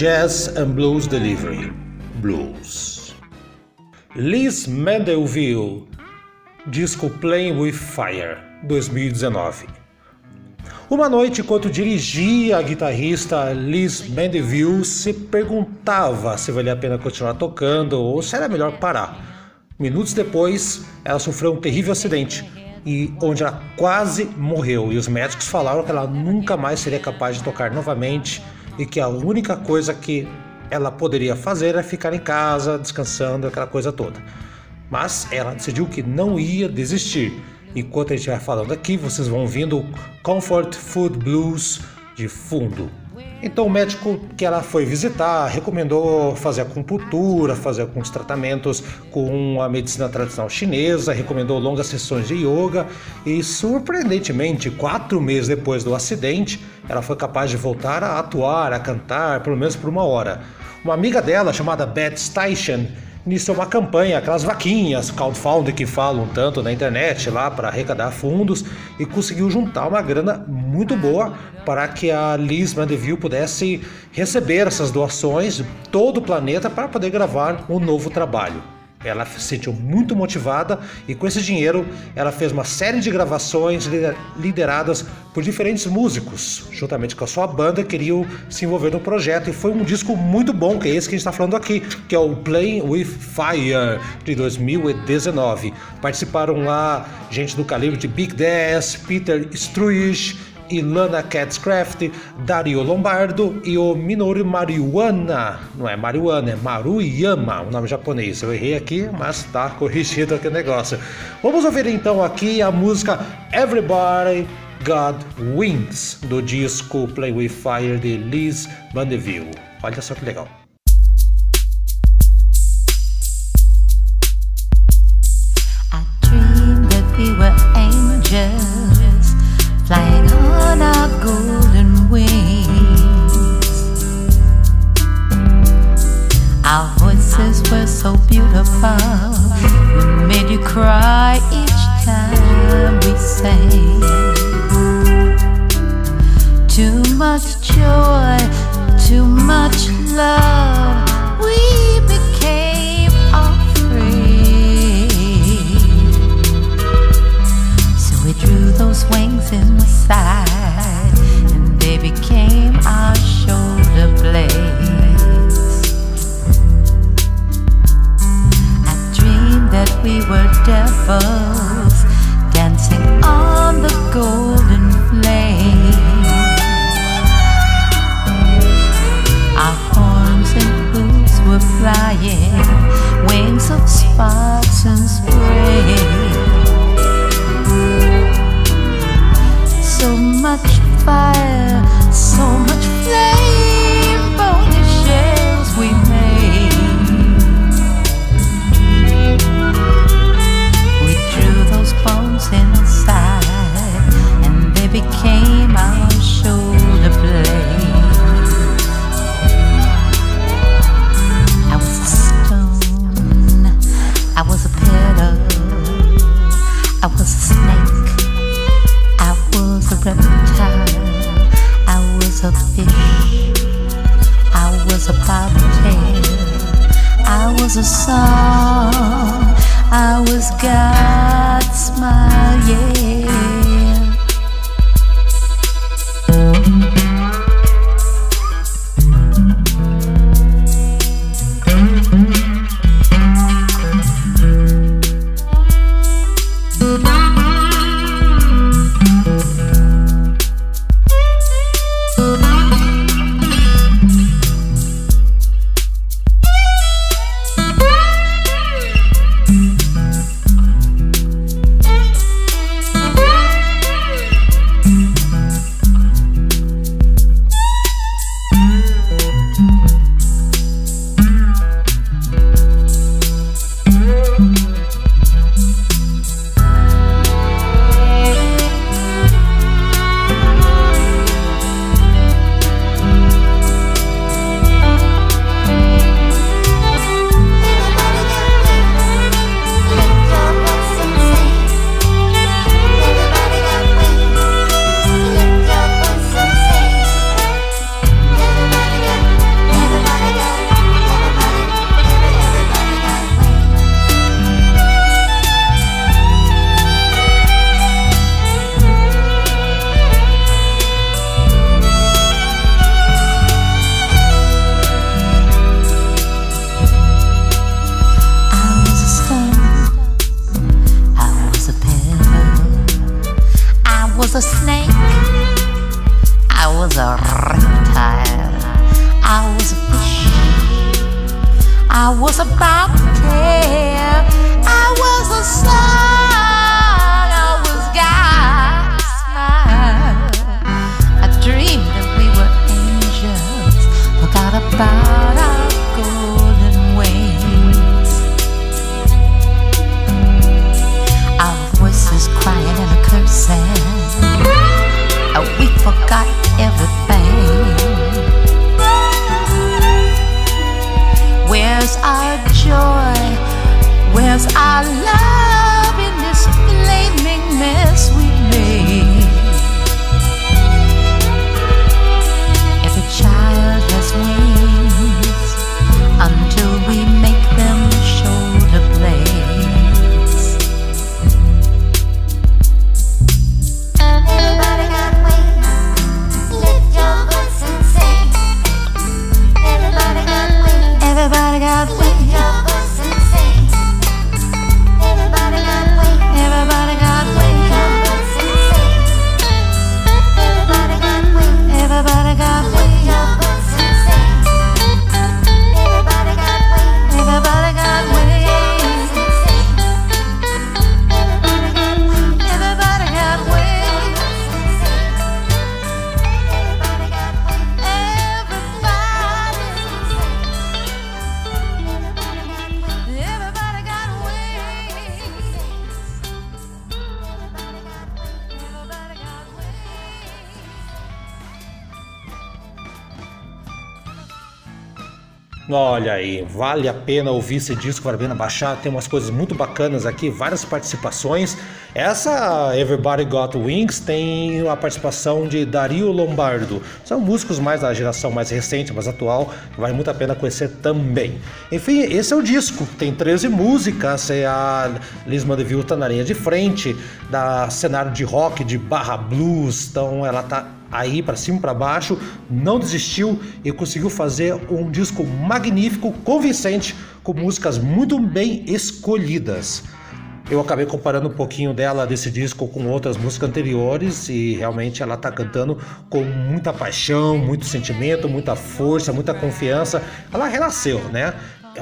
Jazz and Blues Delivery Blues. Liz Mandelville, disco Playing with Fire, 2019. Uma noite, enquanto dirigia, a guitarrista Liz Mandeville se perguntava se valia a pena continuar tocando ou se era melhor parar. Minutos depois, ela sofreu um terrível acidente e onde ela quase morreu e os médicos falaram que ela nunca mais seria capaz de tocar novamente e que a única coisa que ela poderia fazer era ficar em casa, descansando, aquela coisa toda. Mas ela decidiu que não ia desistir Enquanto a gente vai falando aqui, vocês vão ouvindo Comfort Food Blues de fundo. Então o médico que ela foi visitar recomendou fazer acupuntura, fazer alguns tratamentos com a medicina tradicional chinesa, recomendou longas sessões de yoga e surpreendentemente, quatro meses depois do acidente, ela foi capaz de voltar a atuar, a cantar, pelo menos por uma hora. Uma amiga dela, chamada Beth Station, iniciou uma campanha, aquelas vaquinhas crowdfunding que falam tanto na internet lá para arrecadar fundos e conseguiu juntar uma grana muito boa para que a Liz Mandeville pudesse receber essas doações de todo o planeta para poder gravar um novo trabalho. Ela se sentiu muito motivada e com esse dinheiro ela fez uma série de gravações lideradas por diferentes músicos, juntamente com a sua banda, queriam se envolver no projeto e foi um disco muito bom, que é esse que a gente está falando aqui, que é o Playing with Fire de 2019. Participaram lá gente do calibre de Big Dash, Peter Struich, Ilana Catscraft, Dario Lombardo e o Minoru Marihuana. Não é Marihuana, é Maruyama, o nome japonês. Eu errei aqui, mas tá corrigido aqui o negócio. Vamos ouvir então aqui a música Everybody God Wings, do disco Play With Fire de Liz Mandeville. Olha só que legal. Too much joy, too much love. We became afraid. So we drew those wings inside And they became our shoulder blades. I dreamed that we were devils Dancing on the gold. Flying, wings of sparks and spray. So much fire, so much was a song, I was God's smile, yeah. I was about to tear. I was a song. I was God's smile. I dreamed that we were angels. Forgot about our golden ways. Our voices crying and cursing. We forgot everything. Joy? Where's our love Olha aí, vale a pena ouvir esse disco, vale a pena baixar, tem umas coisas muito bacanas aqui, várias participações. Essa Everybody Got Wings tem a participação de Dario Lombardo. São músicos mais da geração mais recente, mais atual, vale muito a pena conhecer também. Enfim, esse é o disco, tem 13 músicas, é a Liz Mandeville tá na linha de frente, da cenário de rock, de barra blues, então ela tá aí para cima para baixo, não desistiu e conseguiu fazer um disco magnífico, convincente, com músicas muito bem escolhidas. Eu acabei comparando um pouquinho dela desse disco com outras músicas anteriores e realmente ela tá cantando com muita paixão, muito sentimento, muita força, muita confiança. Ela renasceu, né?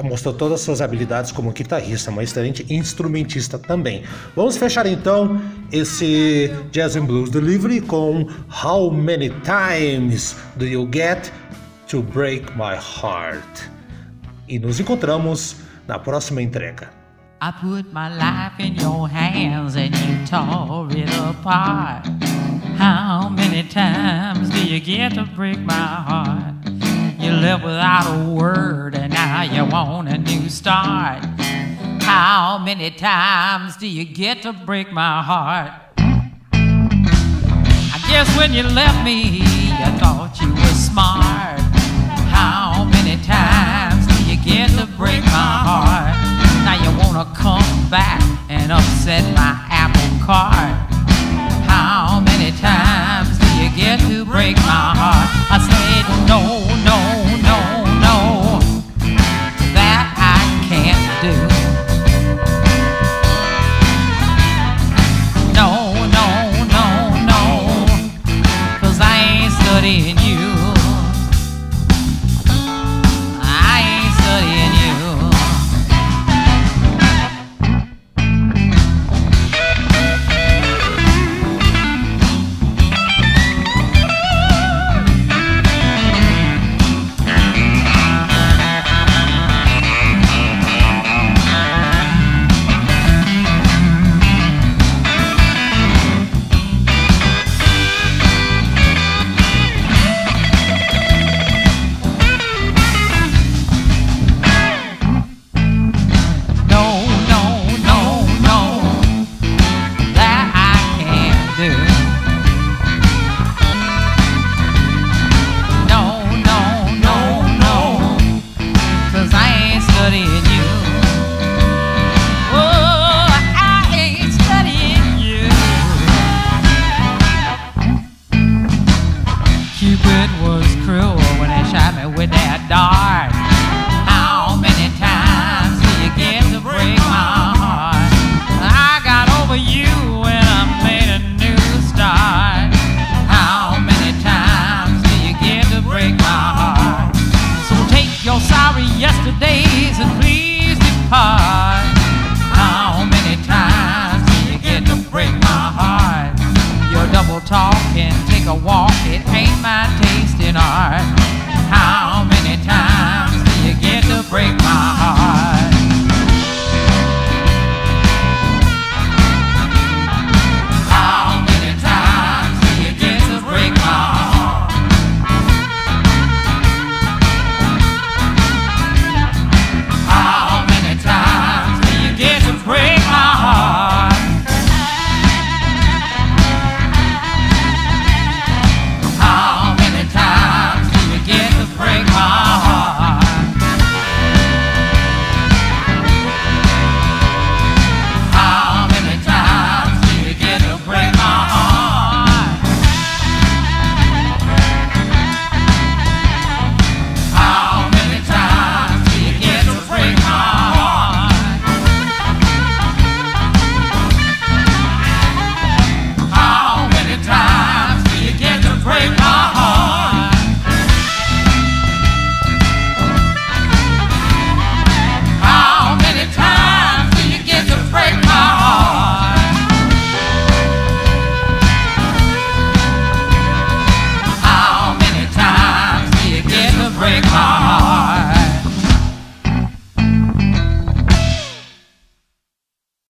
Mostrou todas as suas habilidades como guitarrista, uma excelente instrumentista também. Vamos fechar então esse Jazz and Blues Delivery com How Many Times Do You Get to Break My Heart? E nos encontramos na próxima entrega. I put my life in your hands and you tore it apart. How many times do you get to break my heart? You left without a word and now you want a new start. How many times do you get to break my heart? I guess when you left me, I thought you were smart. How many times do you get to break my heart? Now you wanna come back and upset my apple cart. How many times do you get to break my heart? I said no, How many times you get to break my heart? Your double talk take a walk, it ain't my taste in art.